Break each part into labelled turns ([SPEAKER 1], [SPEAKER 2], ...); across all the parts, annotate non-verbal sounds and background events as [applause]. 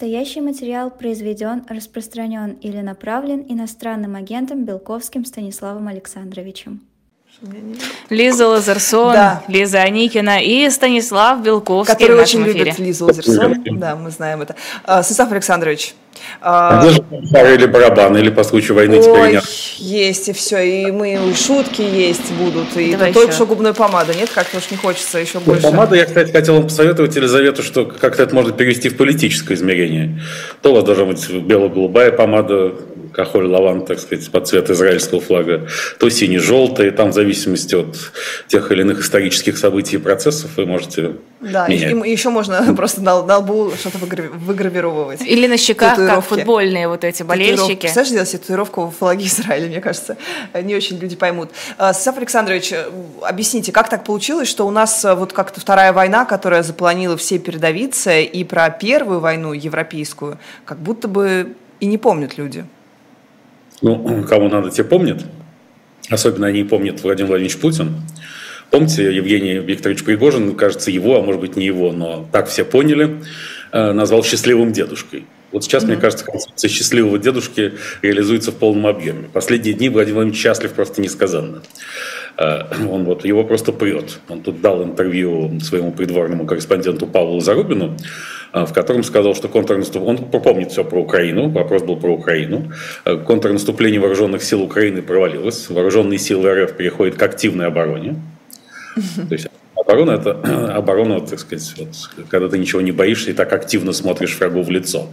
[SPEAKER 1] Настоящий материал произведен, распространен или направлен иностранным агентом Белковским Станиславом Александровичем.
[SPEAKER 2] Лиза Лазерсон, да. Лиза Аникина и Станислав Белковский
[SPEAKER 3] Который в очень эфире. любит Лизу Лазерсон, да, мы знаем это. А, Станислав Александрович,
[SPEAKER 4] а, а... или барабаны, или по случаю войны Ой, теперь нет.
[SPEAKER 3] есть и все, и мы и шутки есть будут, и Давай только что губная помада, нет? Как-то уж не хочется еще ну, больше.
[SPEAKER 4] Помада, я, кстати, хотел вам посоветовать Елизавету, что как-то это можно перевести в политическое измерение. То у вас должна быть бело-голубая помада, кахоль лаван, так сказать, под цвет израильского флага, то сине-желтый, там в зависимости от тех или иных исторических событий и процессов вы можете
[SPEAKER 3] Да, менять. и, и еще можно [laughs] просто на, на лбу что-то выгравировывать.
[SPEAKER 2] Или на щеках, как футбольные вот эти болельщики.
[SPEAKER 3] Представляешь, делать татуировку в флаге Израиля, мне кажется, не очень люди поймут. А, Саф Александрович, объясните, как так получилось, что у нас а, вот как-то вторая война, которая запланила все передовицы, и про первую войну европейскую, как будто бы и не помнят люди.
[SPEAKER 4] Ну, [clears throat] кому надо, те помнят. Особенно они помнят Владимир Владимирович Путин. Помните, Евгений Викторович Пригожин, кажется, его, а может быть не его, но так все поняли, э, назвал счастливым дедушкой. Вот сейчас, mm-hmm. мне кажется, концепция счастливого дедушки реализуется в полном объеме. Последние дни Владимир Владимирович счастлив просто несказанно. Э, [clears throat] он вот, его просто прет. Он тут дал интервью своему придворному корреспонденту Павлу Зарубину, э, в котором сказал, что контрнаступление... Он помнит все про Украину, вопрос был про Украину. Э, контрнаступление вооруженных сил Украины провалилось. Вооруженные силы РФ переходят к активной обороне. [laughs] То есть оборона – это [clears throat] оборона, так сказать, вот, когда ты ничего не боишься и так активно смотришь врагу в лицо.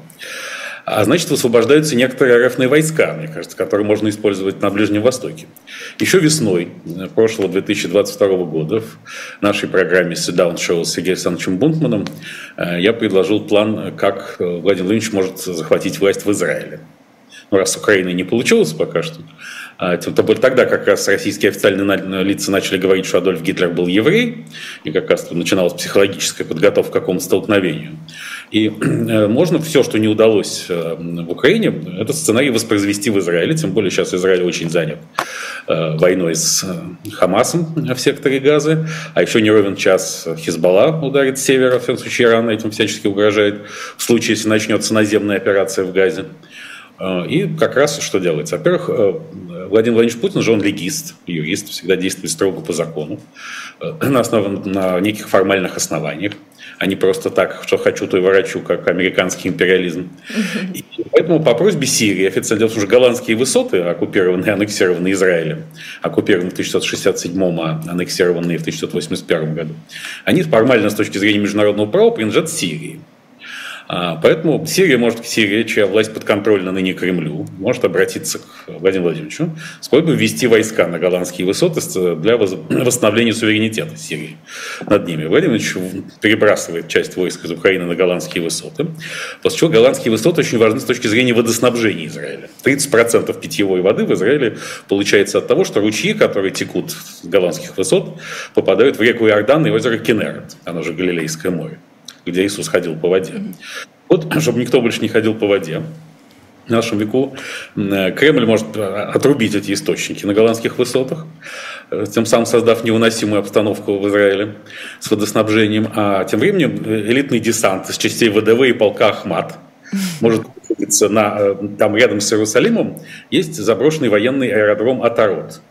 [SPEAKER 4] А значит, высвобождаются некоторые РФные войска, мне кажется, которые можно использовать на Ближнем Востоке. Еще весной прошлого 2022 года в нашей программе «Седаун Шоу» с Сергеем Александровичем Бунтманом э, я предложил план, как Владимир Владимирович может захватить власть в Израиле. Ну, раз с Украиной не получилось пока что, это было тогда как раз российские официальные лица начали говорить, что Адольф Гитлер был еврей, и как раз начиналась психологическая подготовка к какому-то столкновению. И [clears throat] э, можно все, что не удалось э, в Украине, этот сценарий воспроизвести в Израиле, тем более сейчас Израиль очень занят э, войной с Хамасом в секторе Газы, а еще не ровен час Хизбалла ударит с севера, в всяком случае Иран этим всячески угрожает, в случае, если начнется наземная операция в Газе. И как раз что делается? Во-первых, Владимир Владимирович Путин же он легист, юрист, всегда действует строго по закону, [clears throat] на, основе, на неких формальных основаниях а не просто так, что хочу, то и ворочу, как американский империализм. И поэтому по просьбе Сирии, официально уже голландские высоты, оккупированные, аннексированные Израилем, оккупированные в 1967, а аннексированные в 1981 году, они формально с точки зрения международного права принадлежат Сирии. А, поэтому Сирия может, Сирия, чья власть подконтрольна ныне Кремлю, может обратиться к Владимиру Владимировичу с просьбой ввести войска на голландские высоты для восстановления суверенитета Сирии над ними. Владимир Владимирович перебрасывает часть войск из Украины на голландские высоты, после чего голландские высоты очень важны с точки зрения водоснабжения Израиля. 30% питьевой воды в Израиле получается от того, что ручьи, которые текут с голландских высот, попадают в реку Иордан и озеро Кенерет, оно же Галилейское море где Иисус ходил по воде. Вот, чтобы никто больше не ходил по воде, в нашем веку Кремль может э, отрубить эти источники на голландских высотах, э, тем самым создав невыносимую обстановку в Израиле с водоснабжением. А тем временем э, элитный десант из частей ВДВ и полка Ахмат [laughs] может находиться на, там рядом с Иерусалимом, есть заброшенный военный аэродром Атарот –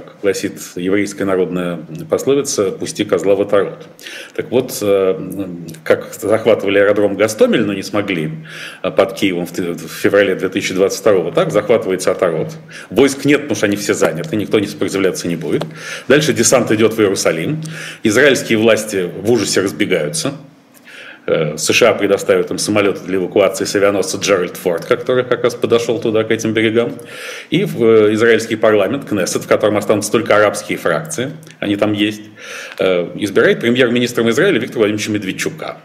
[SPEAKER 4] как гласит еврейская народная пословица, пусти козла в оторот. Так вот, э, как захватывали аэродром Гастомель, но не смогли э, под Киевом в феврале 2022 так захватывается оторот. Войск нет, потому что они все заняты, никто не сопротивляться не будет. Дальше десант идет в Иерусалим. Израильские власти в ужасе разбегаются. Э, США предоставят им самолеты для эвакуации с авианосца Джеральд Форд, который как раз подошел туда, к этим берегам, и в э, израильский парламент, Кнессет, в котором останутся только арабские фракции, они там есть, э, избирает премьер-министром Израиля Виктора Владимировича Медведчука.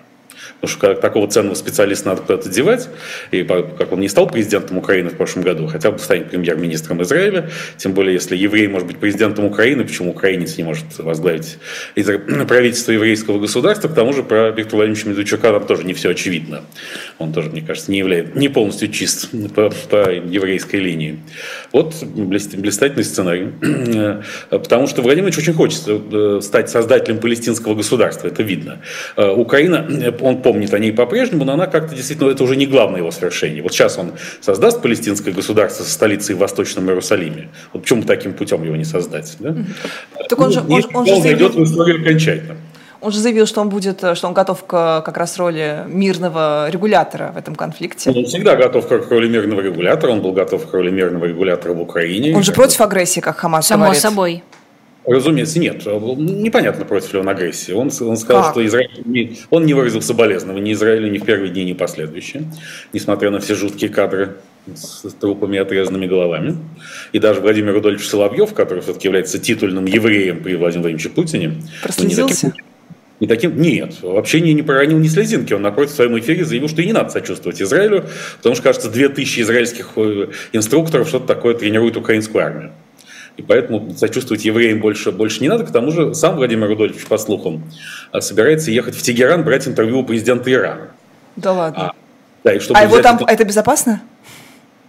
[SPEAKER 4] Потому что такого ценного специалиста надо куда-то девать. И как он не стал президентом Украины в прошлом году, хотя бы станет премьер-министром Израиля. Тем более, если еврей может быть президентом Украины, почему украинец не может возглавить [clears throat] правительство еврейского государства. К тому же про Виктора Владимировича Медведчука там тоже не все очевидно. Он тоже, мне кажется, не является, не полностью чист [clears throat] по, по еврейской линии. Вот блистательный сценарий. [clears throat] Потому что Владимир Владимирович очень хочет э, стать создателем палестинского государства, это видно. Э, Украина, он помнит, помнит о ней по-прежнему, но она как-то действительно, это уже не главное его свершение. Вот сейчас он создаст палестинское государство со столицей в Восточном Иерусалиме. Вот почему таким путем его не создать? Да?
[SPEAKER 3] Так он же, он, он же
[SPEAKER 4] заявил... в историю окончательно.
[SPEAKER 3] Он же заявил, что он будет, что он готов к как раз роли мирного регулятора в этом конфликте.
[SPEAKER 4] Он всегда готов к роли мирного регулятора, он был готов к роли мирного регулятора в Украине.
[SPEAKER 3] Он же против агрессии, как Хамас
[SPEAKER 2] Само
[SPEAKER 3] говорит.
[SPEAKER 2] собой.
[SPEAKER 4] Разумеется, нет. Непонятно, против ли он агрессии. Он, он сказал, как? что Израиль... Он не выразил соболезнования ни Израилю ни в первые дни, ни последующие, несмотря на все жуткие кадры с трупами и отрезанными головами. И даже Владимир Рудольевич Соловьев, который все-таки является титульным евреем при Владимире Владимировиче Путине...
[SPEAKER 3] Прослезился?
[SPEAKER 4] Не таким, не таким, нет, вообще не, не проронил ни слезинки. Он напротив в своем эфире заявил, что и не надо сочувствовать Израилю, потому что, кажется, 2000 израильских э, инструкторов что-то такое тренируют украинскую армию. И поэтому сочувствовать евреям больше, больше не надо. К тому же сам Владимир Рудольевич, по слухам, а, собирается ехать в Тегеран брать интервью у президента Ирана.
[SPEAKER 3] Да ладно. А,
[SPEAKER 4] да,
[SPEAKER 3] и чтобы а его там, это... это безопасно?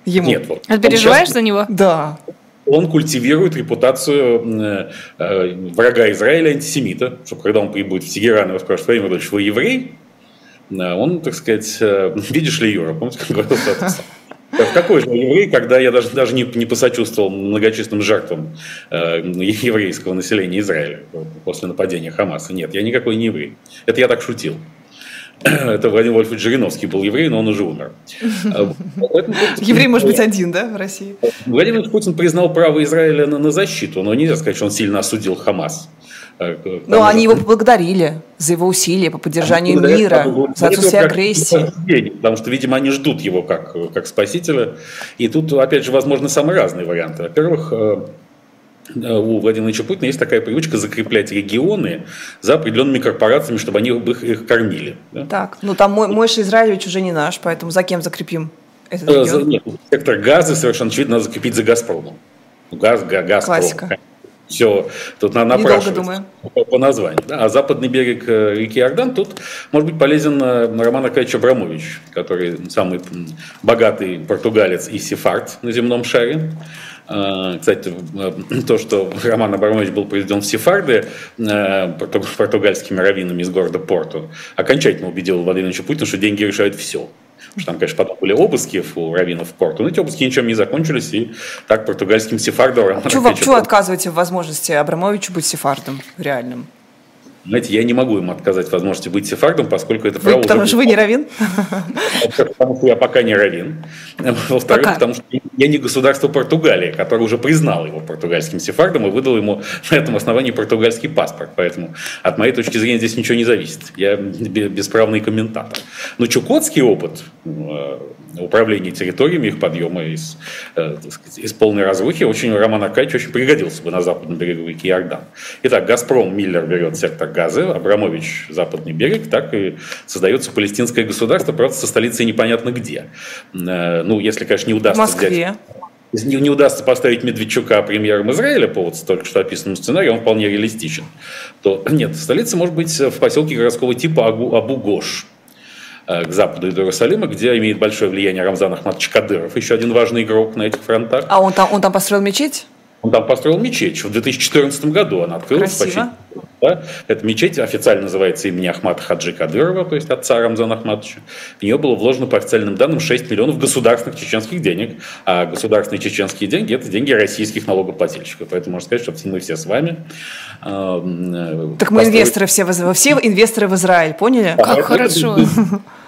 [SPEAKER 2] Ему? Нет. Вот, а переживаешь сейчас... за него?
[SPEAKER 3] Да.
[SPEAKER 4] Он культивирует репутацию э, э, врага Израиля, антисемита, чтобы когда он прибудет в Тегеран, его спрашивают, Владимир Рудольевич, вы еврей? Он, так сказать, э, [laughs] видишь ли Юра, помните, как говорил какой же еврей, когда я даже, даже не, не посочувствовал многочисленным жертвам э, еврейского населения Израиля после нападения Хамаса? Нет, я никакой не еврей. Это я так шутил. [clears throat] Это Владимир Вольфович Жириновский был еврей, но он уже умер.
[SPEAKER 3] А, [laughs] еврей может быть один, да, в России?
[SPEAKER 4] Владимир Путин признал право Израиля на, на защиту, но нельзя сказать, что он сильно осудил Хамас.
[SPEAKER 3] Но ну, они его поблагодарили за его усилия по поддержанию а, мира, за отсутствие агрессии.
[SPEAKER 4] Потому что, видимо, они ждут его как, как спасителя. И тут, опять же, возможны самые разные варианты. Во-первых, э, э, у Владимира Ильича Путина есть такая привычка закреплять регионы за определенными корпорациями, чтобы они их, их кормили.
[SPEAKER 3] Да? Так, ну там мой, Мойша Израилевич уже не наш, поэтому за кем закрепим этот э, регион?
[SPEAKER 4] Нет, сектор газа совершенно очевидно надо закрепить за Газпромом. Газ, газ,
[SPEAKER 3] Классика.
[SPEAKER 4] Все, тут надо напрашиваться по, по названию. Да? А западный берег э, реки Иордан, тут может быть полезен э, Роман Аркадьевич Абрамович, который самый богатый португалец и сефард на земном шаре. А, кстати, э, [clears throat] то, что Роман Абрамович был произведен в Сефарды португальскими раввинами из города Порту, окончательно убедил Владимира Путина, что деньги решают все. Потому что там, конечно, потом были обыски у раввинов в порту, но эти обыски ничем не закончились, и так португальским сефардом...
[SPEAKER 3] Чего, чего отказываете в возможности Абрамовичу быть сефардом реальным?
[SPEAKER 4] Знаете, я не могу им отказать возможности быть сефардом, поскольку это право...
[SPEAKER 3] Вы, потому что вы не равин?
[SPEAKER 4] Потому что я пока не равин. Во-вторых, потому что я не государство Португалии, которое уже признало его португальским сефардом и выдало ему [laughs] на этом основании португальский паспорт. Поэтому от моей точки зрения здесь ничего не зависит. Я бесправный комментатор. Но чукотский опыт э, управления территориями, их подъема из, э, сказать, из полной разрухи очень Роман Аркадьевич очень пригодился бы на западном берегу реки Иордан. Итак, «Газпром» Миллер берет сектор газы, Абрамович – западный берег, так и создается палестинское государство, правда, со столицей непонятно где. Э, ну, если, конечно, не удастся
[SPEAKER 3] в Москве. взять
[SPEAKER 4] не, не удастся поставить Медведчука премьером Израиля по вот только что описанному сценарию, он вполне реалистичен, то [clears throat] нет, столица может быть в поселке городского типа Абу, Абу-Гош э, к западу от Иерусалима, где имеет большое влияние Рамзан Ахмадович Кадыров, еще один важный игрок на этих фронтах.
[SPEAKER 3] А он там, он там построил мечеть?
[SPEAKER 4] Он там построил мечеть. В 2014 году она открылась.
[SPEAKER 3] Красиво.
[SPEAKER 4] Почти, да? Эта мечеть официально называется имени Ахмата Хаджи Кадырова, то есть отца Рамзана Ахматовича. В нее было вложено по официальным данным 6 миллионов государственных чеченских денег. А государственные чеченские деньги – это деньги российских налогоплательщиков. Поэтому можно сказать, что мы все с вами.
[SPEAKER 3] Э, так мы инвесторы все, все инвесторы в Израиль, поняли?
[SPEAKER 2] Как а, хорошо. [laughs]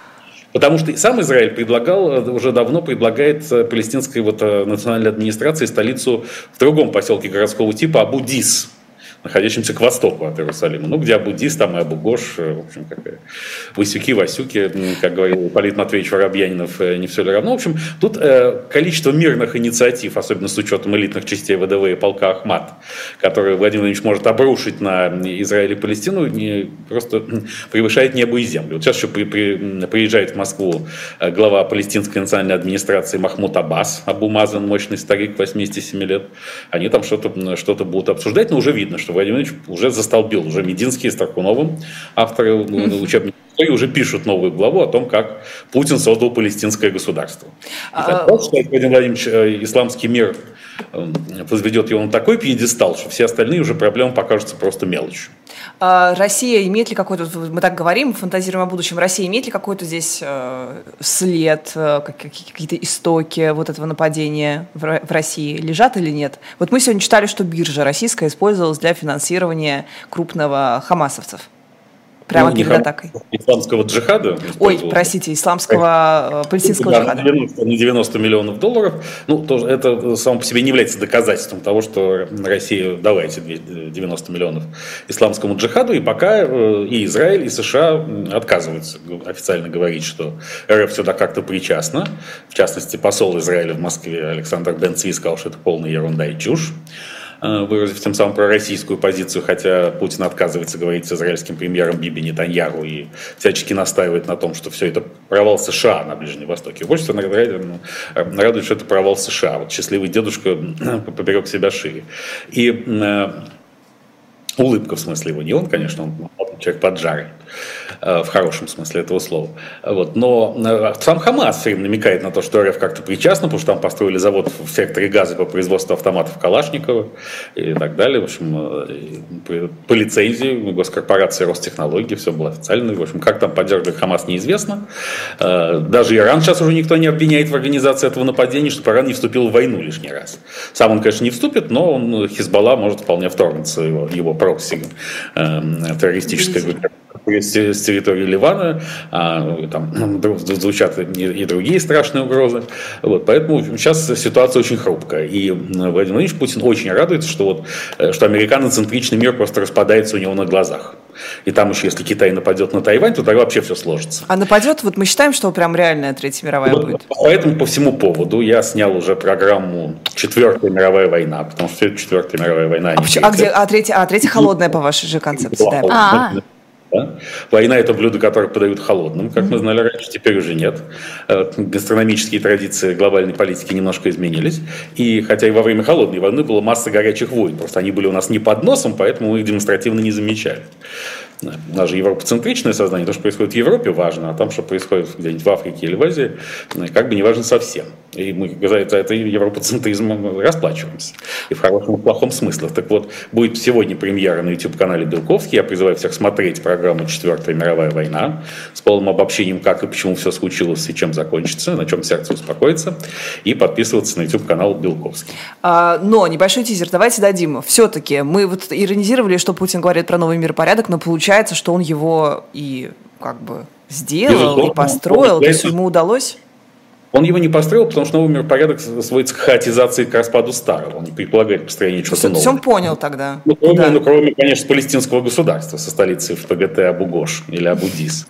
[SPEAKER 4] Потому что сам Израиль предлагал, э, уже давно предлагает э, палестинской вот э, национальной администрации столицу в другом поселке городского типа Абу-Дис находящимся к востоку от Иерусалима. Ну, где Абудис, там и Абугош, э, в общем, как Васюки, Васюки, как говорил Полит Матвеевич Воробьянинов, э, не все ли равно. В общем, тут э, количество мирных инициатив, особенно с учетом элитных частей ВДВ и полка Ахмат, которые Владимир Владимирович может обрушить на Израиль и Палестину, не, просто превышает небо и землю. Вот сейчас еще при, при, приезжает в Москву глава палестинской национальной администрации Махмуд Аббас, Абу Мазан, мощный старик, 87 лет. Они там что-то что будут обсуждать, но уже видно, что Владимир Ильич уже застолбил, уже Мединский с Таркуновым, авторы учебника и уже пишут новую главу о том, как Путин создал палестинское государство. А... так, считает Владимир Владимирович, э, исламский мир возведет его на такой пьедестал, что все остальные уже проблемы покажутся просто мелочью.
[SPEAKER 3] А Россия имеет ли какой-то, мы так говорим, фантазируем о будущем, Россия имеет ли какой-то здесь э, след, э, какие-то истоки вот этого нападения в, в России? Лежат или нет? Вот мы сегодня читали, что биржа российская использовалась для финансирования крупного хамасовцев. Прямо ну, перед атакой.
[SPEAKER 4] Исламского джихада.
[SPEAKER 3] Ой, простите, исламского э, палестинского
[SPEAKER 4] да, джихада. На 90, на 90 миллионов долларов. Ну, тоже, это само по себе не является доказательством того, что Россия дала эти 90 миллионов исламскому джихаду. И пока э, и Израиль, и США отказываются официально говорить, что РФ сюда как-то причастна. В частности, посол Израиля в Москве Александр Бенци сказал, что это полная ерунда и чушь. Э, выразив тем самым пророссийскую позицию, хотя Путин отказывается говорить с израильским премьером Биби Нетаньяху и всячески настаивает на том, что все это провал США на Ближнем Востоке. Больше всего ну, радует, что это провал США. Вот счастливый дедушка поберег себя шире. И э, улыбка в смысле его, не он, конечно, он человек поджарый. Э, в хорошем смысле этого слова. Вот. Но э, сам Хамас все время намекает на то, что РФ как-то причастна, потому что там построили завод в секторе газа по производству автоматов Калашникова и так далее. В общем, э, по лицензии госкорпорации Ростехнологии все было официально. В общем, как там поддерживает Хамас, неизвестно. Даже Иран сейчас уже никто не обвиняет в организации этого нападения, что Иран не вступил в войну лишний раз. Сам он, конечно, не вступит, но он, Хизбалла может вполне вторгнуться его, его прокси террористической группировкой с территории Ливана, а, там [clears throat] звучат и другие страшные угрозы. Вот, поэтому сейчас ситуация очень хрупкая. И Владимир Владимирович Путин очень радуется, что, вот, э, что американоцентричный мир просто распадается у него на глазах. И там еще, если Китай нападет на Тайвань, то тогда вообще все сложится.
[SPEAKER 3] А нападет, вот мы считаем, что прям реальная Третья мировая вот, будет?
[SPEAKER 4] Поэтому по всему поводу я снял уже программу «Четвертая мировая война», потому что это Четвертая мировая война.
[SPEAKER 3] А, а, где, а, третья, а третья холодная по вашей же концепции? Да.
[SPEAKER 2] А-а-а.
[SPEAKER 4] Да? Война – это блюдо, которое подают холодным, как мы знали раньше, теперь уже нет. Э, гастрономические традиции глобальной политики немножко изменились. И хотя и во время холодной войны была масса горячих войн, просто они были у нас не под носом, поэтому мы их демонстративно не замечали. У нас же европоцентричное сознание, то, что происходит в Европе, важно, а там, что происходит где-нибудь в Африке или в Азии, как бы не важно совсем. И мы за это, европоцентризм расплачиваемся. И в хорошем и в плохом смысле. Так вот, будет сегодня премьера на YouTube-канале Белковский. Я призываю всех смотреть программу «Четвертая мировая война» с полным обобщением, как и почему все случилось и чем закончится, на чем сердце успокоится. И подписываться на YouTube-канал Белковский.
[SPEAKER 3] А, но небольшой тизер давайте дадим. Все-таки мы вот иронизировали, что Путин говорит про новый миропорядок, но получается, что он его и как бы сделал, Безусловно, и построил. То есть ему удалось?
[SPEAKER 4] Он его не построил, потому что новый миропорядок сводится к хаотизации, к распаду старого. Он не предполагает построение чего-то нового.
[SPEAKER 3] Все он понял тогда.
[SPEAKER 4] Ну, кроме, ну, кроме, конечно, палестинского государства со столицей в ПГТ Абу-Гош или Абу-Дис.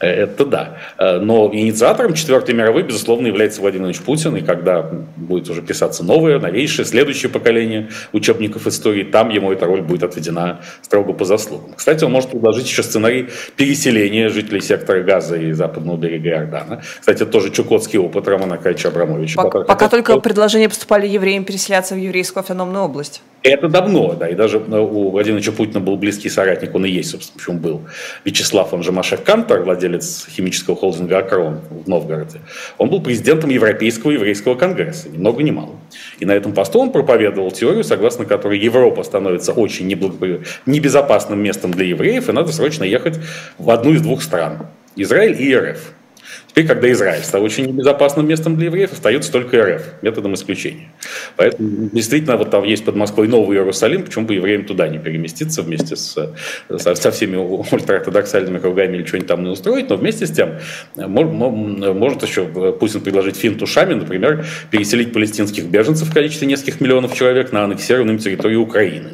[SPEAKER 4] Это да. Э, но инициатором Четвертой мировой, безусловно, является Владимир Владимирович Путин. И когда будет уже писаться новое, новейшее, следующее поколение учебников истории, там ему эта роль будет отведена строго по заслугам. Кстати, он может предложить еще сценарий переселения жителей сектора Газа и западного берега Иордана. Кстати, это тоже чукотский опыт Романа Кайча Абрамовича.
[SPEAKER 3] Пока, пока только предложения поступали евреям переселяться в еврейскую автономную область.
[SPEAKER 4] Это давно, да, и даже э, у Владимира Путина был близкий соратник, он и есть, собственно, почему был Вячеслав, он же Машек Кантор, владелец химического холдинга «Акрон» в Новгороде. Он был президентом Европейского еврейского конгресса, ни много ни мало. И на этом посту он проповедовал теорию, согласно которой Европа становится очень небезопасным местом для евреев, и надо срочно ехать в одну из двух стран – Израиль и РФ. Теперь, когда Израиль стал очень небезопасным местом для евреев, остается только РФ, методом исключения. Поэтому действительно вот там есть под Москвой Новый Иерусалим, почему бы евреям туда не переместиться вместе с, со, со всеми ультраортодоксальными кругами или что-нибудь там не устроить, но вместе с тем может, может еще Путин предложить финт ушами, например, переселить палестинских беженцев в количестве нескольких миллионов человек на аннексированную территории Украины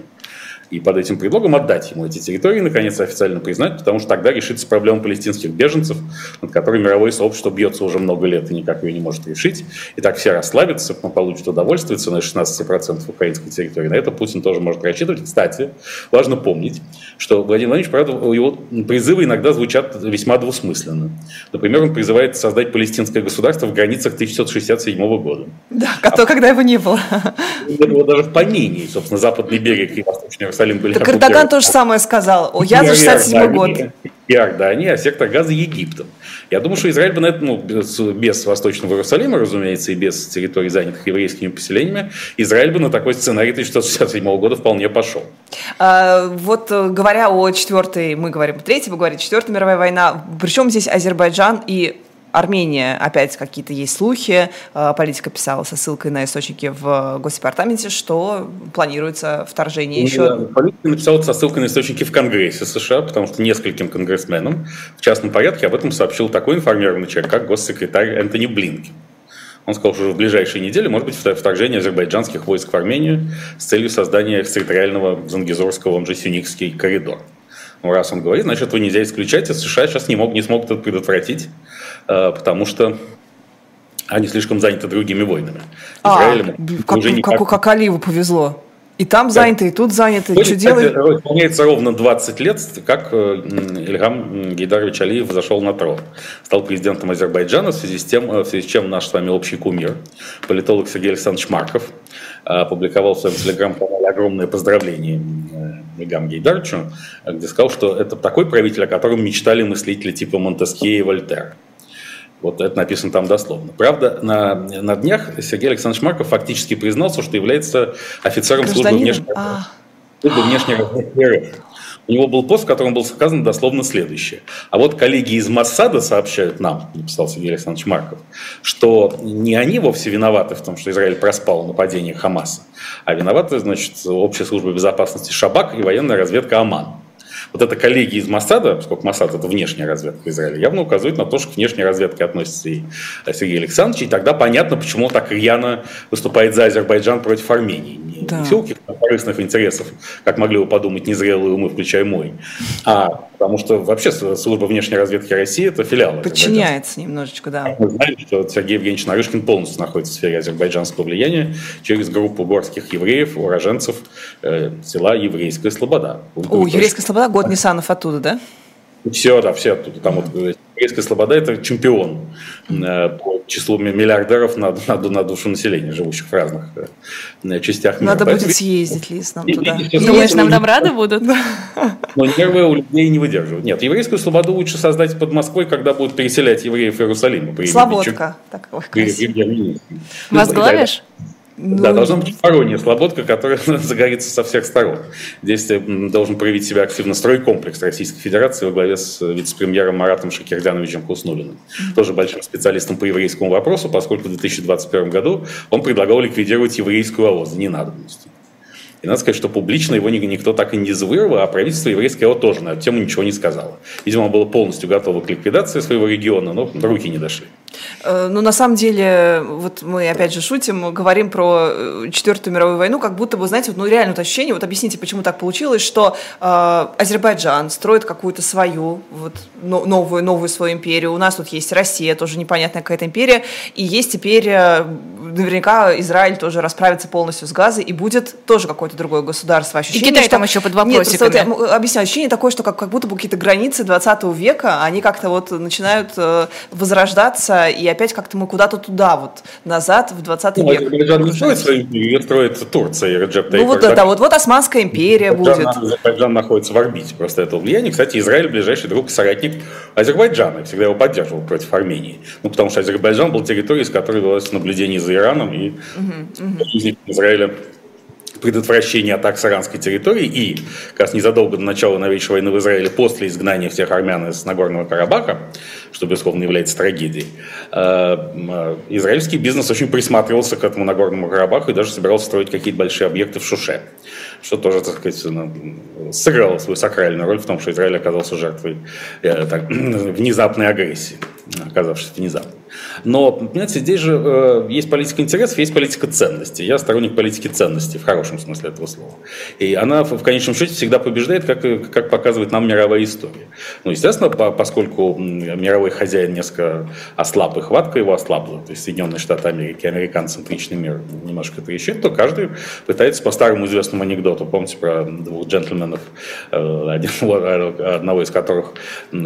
[SPEAKER 4] и под этим предлогом отдать ему эти территории, наконец, официально признать, потому что тогда решится проблема палестинских беженцев, над которой мировое сообщество бьется уже много лет и никак ее не может решить. И так все расслабятся, получат удовольствие ценой 16% украинской территории. На это Путин тоже может рассчитывать. Кстати, важно помнить, что Владимир Владимирович, правда, его призывы иногда звучат весьма двусмысленно. Например, он призывает создать палестинское государство в границах 1967 года.
[SPEAKER 3] Да, а, когда его не было.
[SPEAKER 4] Не было даже в помине, собственно, западный берег и восточный Иерусалим были
[SPEAKER 3] Так Эрдоган то же самое сказал. О, я за 67 год.
[SPEAKER 4] Иордании, а сектор газа Египтом. Я думаю, что Израиль бы на это, ну, без, без Восточного Иерусалима, разумеется, и без территорий, занятых еврейскими поселениями, Израиль бы на такой сценарий 1967 года вполне пошел.
[SPEAKER 3] А, вот э, говоря о четвертой, мы говорим третьей, вы говорите, четвертая мировая война, причем здесь Азербайджан и Армения, опять какие-то есть слухи, э, политика писала со ссылкой на источники в Госдепартаменте, что планируется вторжение
[SPEAKER 4] ну,
[SPEAKER 3] еще.
[SPEAKER 4] Политика написала со ссылкой на источники в Конгрессе США, потому что нескольким конгрессменам в частном порядке об этом сообщил такой информированный человек, как госсекретарь Энтони Блинкен. Он сказал, что в ближайшие недели может быть вторжение азербайджанских войск в Армению с целью создания экстерриториального Зангизорского, он же Сюникский коридор. Ну, раз он говорит, значит, этого нельзя исключать, а США сейчас не, мог, не смогут это предотвратить, э, потому что они слишком заняты другими войнами.
[SPEAKER 3] А, как, уже никак... как, как Алиеву повезло. И там заняты, и тут заняты.
[SPEAKER 4] Что делать? Исполняется ровно 20 лет, как э, Ильгам Гейдарович Алиев зашел на трон. Стал президентом Азербайджана, в связи с, тем, э, в связи с чем наш с вами общий кумир, политолог Сергей Александрович Марков, опубликовал в своем телеграм-канале огромное поздравление Ильгам Гейдаровичу, где сказал, что это такой правитель, о котором мечтали мыслители типа Монтескье и Вольтер. Вот это написано там дословно. Правда, на, на днях Сергей Александрович Марков фактически признался, что является офицером службы внешней, а. службы внешней разведки РФ. У него был пост, в котором было сказано дословно следующее. А вот коллеги из Массада сообщают нам, написал Сергей Александрович Марков, что не они вовсе виноваты в том, что Израиль проспал нападение Хамаса, а виноваты, значит, Общая служба безопасности Шабак и военная разведка Аман. Вот это коллеги из Моссада, поскольку Моссад это внешняя разведка Израиля, явно указывает на то, что к внешней разведке относится и Сергей Александрович, и тогда понятно, почему он так рьяно выступает за Азербайджан против Армении. Да. каких-то корыстных интересов, как могли бы подумать незрелые умы, включая мой, а потому что вообще служба внешней разведки России это филиал
[SPEAKER 3] Подчиняется немножечко, да.
[SPEAKER 4] Мы знаем, что Сергей Евгеньевич Нарышкин полностью находится в сфере азербайджанского влияния через группу горских евреев, уроженцев э, села Еврейская Слобода.
[SPEAKER 3] О, Еврейская Слобода, год Ниссанов оттуда, да?
[SPEAKER 4] Все, да, все оттуда. Там вот Еврейская Слобода – это чемпион э, по числу миллиардеров на, на, на душу населения, живущих в разных э, частях
[SPEAKER 3] мира. Надо Поэтому, будет съездить, Лиз, нам туда.
[SPEAKER 2] Думаешь, нам там рады будут?
[SPEAKER 4] Но нервы у людей не выдерживают. Нет, еврейскую слободу лучше создать под Москвой, когда будут переселять евреев в Иерусалим.
[SPEAKER 3] Слободка. Такой
[SPEAKER 2] Возглавишь?
[SPEAKER 4] Ну, да, должна быть воронья слободка, которая [laughs] загорится со всех сторон. Здесь э, должен проявить себя активно стройкомплекс Российской Федерации во главе с э, вице-премьером Маратом Шакирдяновичем Хуснулиным, тоже большим специалистом по еврейскому вопросу, поскольку в 2021 году он предлагал ликвидировать еврейскую АОЗ за ненадобностью. И надо сказать, что публично его никто так и не завырвал, а правительство еврейского тоже на эту тему ничего не сказало. Видимо, оно было полностью готово к ликвидации своего региона, но руки не дошли.
[SPEAKER 3] Э, ну, на самом деле, вот мы опять же шутим, говорим про э, Четвертую мировую войну, как будто бы, знаете, вот, ну, реально вот ощущение, вот объясните, почему так получилось, что э, Азербайджан строит какую-то свою, вот, новую, новую свою империю, у нас тут есть Россия, тоже непонятная какая-то империя, и есть теперь, э, наверняка, Израиль тоже расправится полностью с Газой, и будет тоже какое-то другое государство.
[SPEAKER 2] Ощущение, и Китай что... там еще под вопросиками.
[SPEAKER 3] Нет, вот я объясняю, ощущение такое, что как, как будто бы какие-то границы 20 века, они как-то вот начинают э, возрождаться, и опять как-то мы куда-то туда, вот назад, в 20 ну, век.
[SPEAKER 4] Азербайджан не строит свою ее строит Турция, Реджеп
[SPEAKER 3] Ну вот это, вот, вот Османская империя Азербайджан, будет.
[SPEAKER 4] Азербайджан находится в орбите просто этого влияния. Кстати, Израиль ближайший друг и соратник Азербайджана, всегда его поддерживал против Армении. Ну, потому что Азербайджан был территорией, с которой велось наблюдение за Ираном, и угу, угу. Израиля предотвращения атак с иранской территории и как раз незадолго до начала новейшей войны в Израиле, после изгнания всех армян из Нагорного Карабаха, что, безусловно, является трагедией, э, э, израильский бизнес очень присматривался к этому Нагорному Карабаху и даже собирался строить какие-то большие объекты в Шуше, что тоже, так сказать, ну, сыграло свою сакральную роль в том, что Израиль оказался жертвой э, так, [clears throat] внезапной агрессии, оказавшись внезапно. Но, понимаете, здесь же есть политика интересов, есть политика ценностей. Я сторонник политики ценностей, в хорошем смысле этого слова. И она, в, конечном счете, всегда побеждает, как, как показывает нам мировая история. Ну, естественно, по, поскольку мировой хозяин несколько ослаб, и хватка его ослабла, то есть Соединенные Штаты Америки, американ-центричный мир немножко трещит, то каждый пытается по старому известному анекдоту, помните про двух джентльменов, э, один, [laughs] одного из которых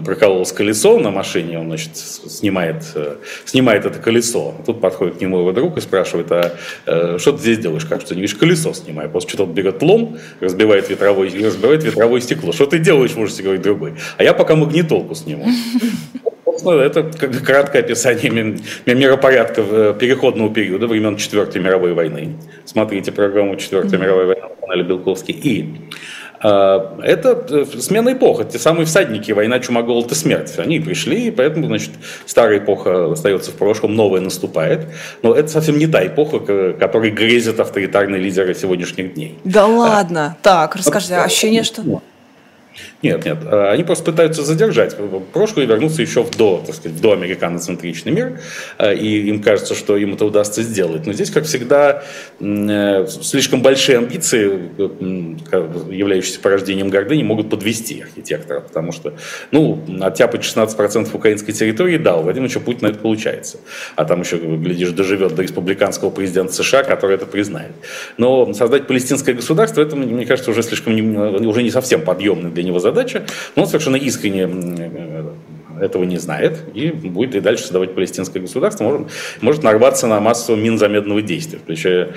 [SPEAKER 4] прокололось колесо на машине, он, значит, снимает э, снимает это колесо. Тут подходит к нему его друг и спрашивает, а э, что ты здесь делаешь? Как что, не видишь, колесо снимаю. После чего он берет лом, разбивает ветровое, разбивает ветровое стекло. Что ты делаешь, можете говорить другой. А я пока магнитолку сниму. [laughs] Это краткое описание миропорядка э, переходного периода времен Четвертой мировой войны. Смотрите программу Четвертая мировая война на канале Белковский. И а, это э, смена эпох. Те самые всадники, война, чума, голод и смерть. Они пришли, и поэтому, значит, старая эпоха остается в прошлом, новая наступает. Но это совсем не та эпоха, которой грезят авторитарные лидеры сегодняшних дней.
[SPEAKER 3] Да ладно. А, так, расскажи, ощущение, что...
[SPEAKER 4] Нет, нет. А, они просто пытаются задержать прошлое и вернуться еще в до, так сказать, до американоцентричный мир. А, и им кажется, что им это удастся сделать. Но здесь, как всегда, э, слишком большие амбиции, являющиеся порождением гордыни, могут подвести архитектора. Потому что, ну, оттяпать 16% украинской территории, да, у Владимира Путина это получается. А там еще, глядишь, доживет до республиканского президента США, который это признает. Но создать палестинское государство, это, мне кажется, уже слишком, уже не совсем подъемный для него задача, но он совершенно искренне этого не знает и будет и дальше создавать палестинское государство, может, может нарваться на массу мин замедленного действия, включая,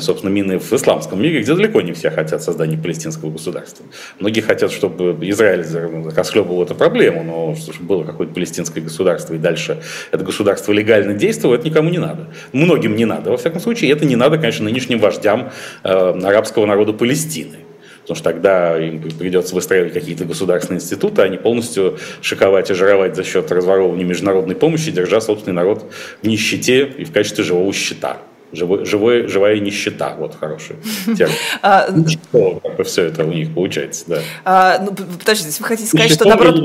[SPEAKER 4] собственно, мины в исламском мире, где далеко не все хотят создания палестинского государства. Многие хотят, чтобы Израиль расхлебывал эту проблему, но чтобы было какое-то палестинское государство и дальше это государство легально действовало, это никому не надо. Многим не надо, во всяком случае, это не надо, конечно, нынешним вождям э, арабского народа Палестины потому что тогда им придется выстраивать какие-то государственные институты, а не полностью шиковать и жировать за счет разворовывания международной помощи, держа собственный народ в нищете и в качестве живого щита. Живой, живой, живая нищета, вот хороший [laughs] термин. А, как все это у них получается, да.
[SPEAKER 3] А, ну, подождите, вы хотите сказать, что наоборот...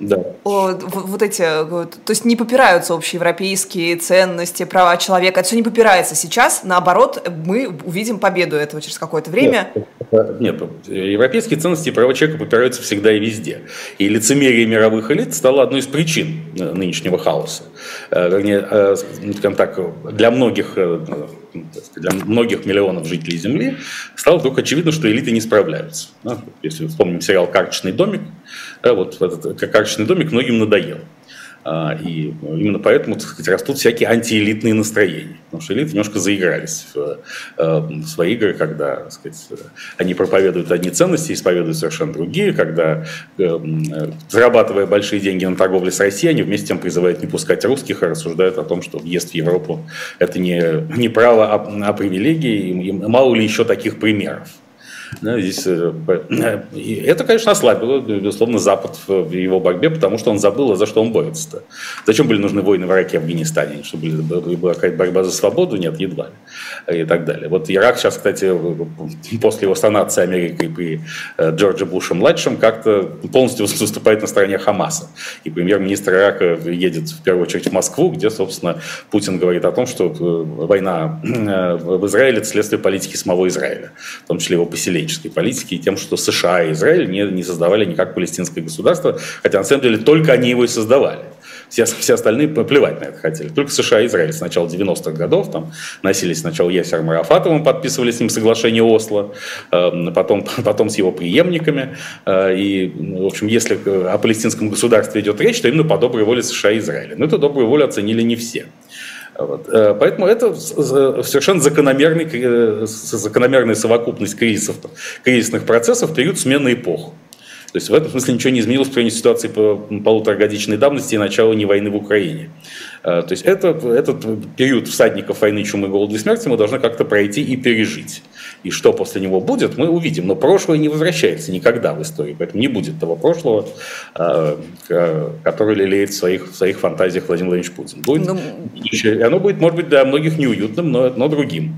[SPEAKER 3] Да. О, вот эти, то есть не попираются общеевропейские ценности, права человека, это все не попирается сейчас, наоборот, мы увидим победу этого через какое-то время.
[SPEAKER 4] Нет, нет, европейские ценности и права человека попираются всегда и везде. И лицемерие мировых элит стало одной из причин э, нынешнего хаоса. Э, вернее, э, скажем так, для многих для многих миллионов жителей Земли стало вдруг очевидно, что элиты не справляются. Если вспомним сериал «Карточный домик», вот этот карточный домик многим надоел. А, и именно поэтому так сказать, растут всякие антиэлитные настроения. Потому что элиты немножко заигрались в, э, в свои игры, когда так сказать, они проповедуют одни ценности, исповедуют совершенно другие, когда, э, зарабатывая большие деньги на торговле с Россией, они вместе с тем призывают не пускать русских и рассуждают о том, что въезд в Европу – это не, не право, а, а привилегии, и мало ли еще таких примеров. Здесь, э, и это, конечно, ослабило, безусловно, Запад в его борьбе, потому что он забыл, за что он борется-то. Зачем были нужны войны в Ираке и Афганистане? Чтобы была какая-то борьба за свободу? Нет, едва ли. И так далее. Вот Ирак сейчас, кстати, после его санации Америкой при э, Джордже Буше-младшем как-то полностью [laughs] выступает на стороне Хамаса. И премьер-министр Ирака едет в первую очередь в Москву, где, собственно, Путин говорит о том, что э, война в Израиле – это следствие политики самого Израиля, в том числе его поселения поселенческой политики и тем, что США и Израиль не, не создавали никак палестинское государство, хотя на самом деле только они его и создавали. Все, все остальные плевать на это хотели. Только США и Израиль с начала 90-х годов там носились сначала Ясером Арафатовым, подписывали с ним соглашение Осло, э, потом, [laughs] потом с его преемниками. Э, и, в общем, если о палестинском государстве идет речь, то именно по доброй воле США и Израиля. Но эту добрую волю оценили не все. Вот. Э, поэтому это совершенно закономерный, э, закономерная совокупность кризисов, кризисных процессов в период смены эпох. То есть в этом смысле ничего не изменилось в сравнении с ситуацией по полуторагодичной давности и начала не войны в Украине. Э, то есть это, этот период всадников войны, чумы, голода и смерти мы должны как-то пройти и пережить. И что после него будет, мы увидим. Но прошлое не возвращается никогда в истории. Поэтому не будет того прошлого, э, которое лелеет в своих, в своих фантазиях Владимир Владимирович Путин. Будет, но... Ну, и оно будет, может быть, для многих неуютным, но, но другим.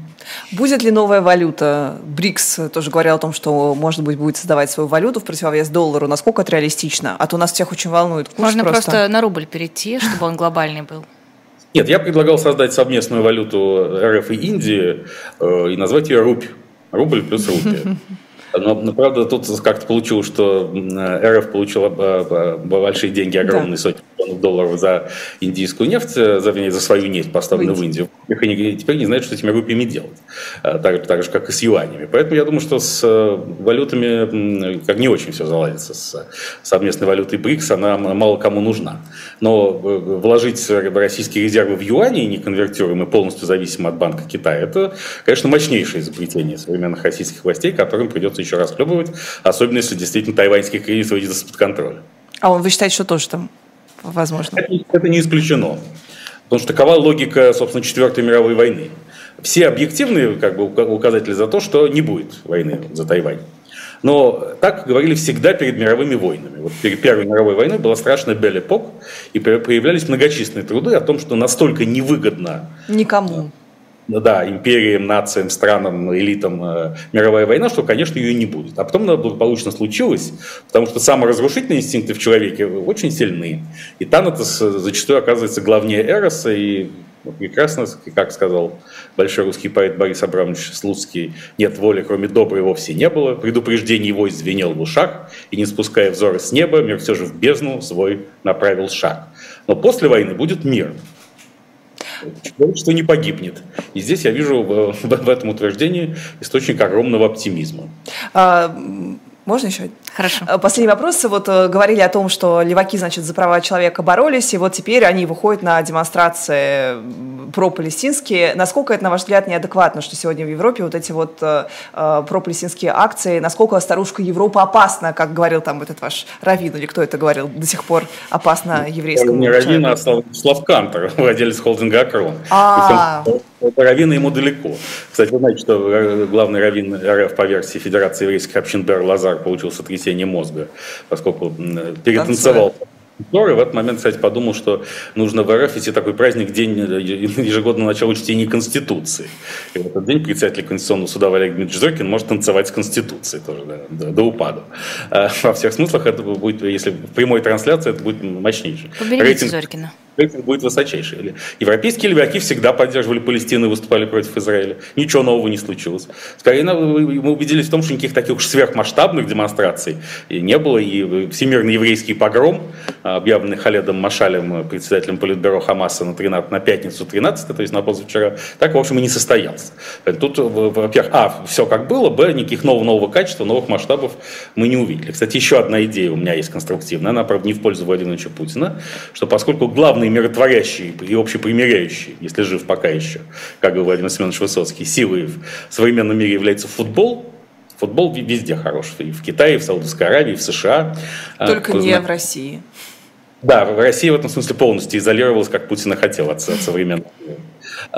[SPEAKER 3] Будет ли новая валюта? БРИКС тоже говорил о том, что, может быть, будет создавать свою валюту в противовес доллару. Насколько это реалистично? А то нас всех очень волнует курс
[SPEAKER 2] Можно просто... просто на рубль перейти, чтобы он глобальный был.
[SPEAKER 4] Нет, я предлагал создать совместную валюту РФ и Индии э, и назвать ее рубль. Рубль плюс рупия. [laughs] Но, но правда, тут как-то получилось, что РФ получила большие деньги, огромные да. сотни миллионов долларов за индийскую нефть, за, за свою нефть, поставленную в Индию. И они теперь не знают, что с этими рупиями делать. Так, так же, как и с юанями. Поэтому я думаю, что с валютами как не очень все заладится. С совместной валютой БРИКС она мало кому нужна. Но вложить российские резервы в юани, не конвертируя, мы полностью зависим от Банка Китая, это, конечно, мощнейшее изобретение современных российских властей, которым придется еще раз хлебывать, особенно если действительно тайваньский кризис выйдет из-под контроля.
[SPEAKER 3] А он, вы считаете, что тоже там возможно?
[SPEAKER 4] Это, это не исключено. Потому что такова логика, собственно, Четвертой мировой войны. Все объективные как бы, указатели за то, что не будет войны за Тайвань. Но так говорили всегда перед мировыми войнами. Вот перед Первой мировой войной была страшная белепок, и появлялись многочисленные труды о том, что настолько невыгодно
[SPEAKER 3] никому
[SPEAKER 4] да, империям, нациям, странам, элитам э, мировая война, что, конечно, ее не будет. А потом она благополучно случилась, потому что саморазрушительные инстинкты в человеке очень сильны. И Танатос зачастую оказывается главнее Эроса, и прекрасно, как сказал большой русский поэт Борис Абрамович Слуцкий, нет воли, кроме доброй, вовсе не было. Предупреждение его звенел в ушах, и не спуская взора с неба, мир все же в бездну свой направил шаг. Но после войны будет мир. Человечество не погибнет. И здесь я вижу в, [laughs] в, в этом утверждении источник огромного оптимизма.
[SPEAKER 3] А, можно еще?
[SPEAKER 2] Хорошо.
[SPEAKER 3] Э, последний вопрос. Вот э, говорили о том, что леваки, значит, за права человека боролись, и вот теперь они выходят на демонстрации пропалестинские. Насколько это, на ваш взгляд, неадекватно, что сегодня в Европе вот эти вот э, э пропалестинские акции, насколько старушка Европа опасна, как говорил там этот ваш Равин, или кто это говорил, до сих пор опасно еврейскому
[SPEAKER 4] Не Равин, а Слав Кантер, [laughs] владелец холдинга «Акрон». А -а -а. Равина ему далеко. Кстати, вы знаете, что главный раввин РФ по версии Федерации еврейских общин Бер Лазар получил сотрясение мозга, поскольку перетанцевал Торы в этот момент, кстати, подумал, что нужно в РФ вести такой праздник, день ежегодного начала чтения Конституции. И в этот день председатель Конституционного суда Валерий Дмитриевич может танцевать с Конституцией тоже, да, до, до упаду. А во всех смыслах это будет, если в прямой трансляции, это будет мощнейшее.
[SPEAKER 2] Поберегите Рейтинг... Зорькина
[SPEAKER 4] рейтинг будет высочайший. Европейские леваки всегда поддерживали Палестину и выступали против Израиля. Ничего нового не случилось. Скорее, мы убедились в том, что никаких таких уж сверхмасштабных демонстраций не было. И всемирный еврейский погром, объявленный Халедом Машалем, председателем Политбюро Хамаса на, 13, на пятницу 13, то есть на позавчера, так, в общем, и не состоялся. Тут, во-первых, а, все как было, б, никаких нового, нового качества, новых масштабов мы не увидели. Кстати, еще одна идея у меня есть конструктивная, она, правда, не в пользу Владимира Путина, что поскольку главный главные миротворящие и общепримиряющие, если жив пока еще, как говорил Владимир Семенович Высоцкий, силой в современном мире является футбол, Футбол везде хорош. И в Китае, и в Саудовской Аравии, и в США.
[SPEAKER 3] А, Только Кто не знает. в России.
[SPEAKER 4] Да, в России в этом смысле полностью изолировалась, как Путин и хотел от, от современного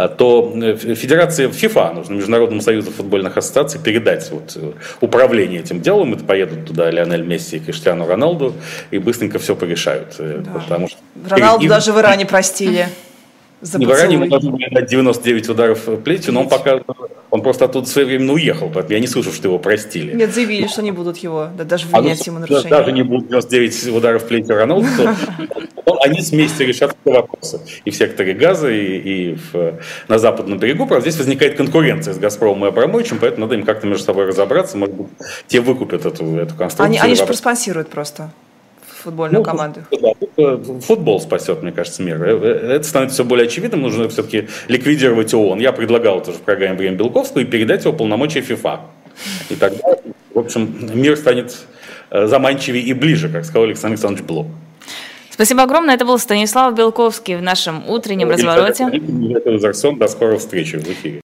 [SPEAKER 4] то э, Федерации ФИФА, нужно Международному союзу футбольных ассоциаций передать вот э, управление этим делом. Это поедут туда Лионель Месси и Криштиану Роналду и быстренько все порешают.
[SPEAKER 3] Э, да. Потому что Роналду им... даже в Иране простили.
[SPEAKER 4] За не в Иране ему должны были дать 99 ударов плетью, но он пока он просто оттуда своевременно уехал, поэтому я не слышу, что его простили.
[SPEAKER 3] Нет, заявили, что не будут его, да, даже вменять а, ему нарушение.
[SPEAKER 4] Даже не будут 99 ударов плетью Роналду, они вместе решат все вопросы. И в секторе газа, и, и в, на западном берегу. Правда, здесь возникает конкуренция с «Газпромом» и «Абрамовичем», поэтому надо им как-то между собой разобраться. Может быть, те выкупят эту, эту конструкцию.
[SPEAKER 3] Они, они же проспонсируют просто футбольную ну, команду. Да,
[SPEAKER 4] э, футбол спасет, мне кажется, мир. Э, э, это становится все более очевидным. Нужно все-таки ликвидировать ООН. Я предлагал тоже в программе Время Белковского и передать его полномочия ФИФА. И тогда, в общем, мир станет заманчивее и ближе, как сказал Александр Александрович Блок.
[SPEAKER 2] Спасибо огромное. Это был Станислав Белковский в нашем утреннем развороте.
[SPEAKER 4] До скорой встречи в эфире.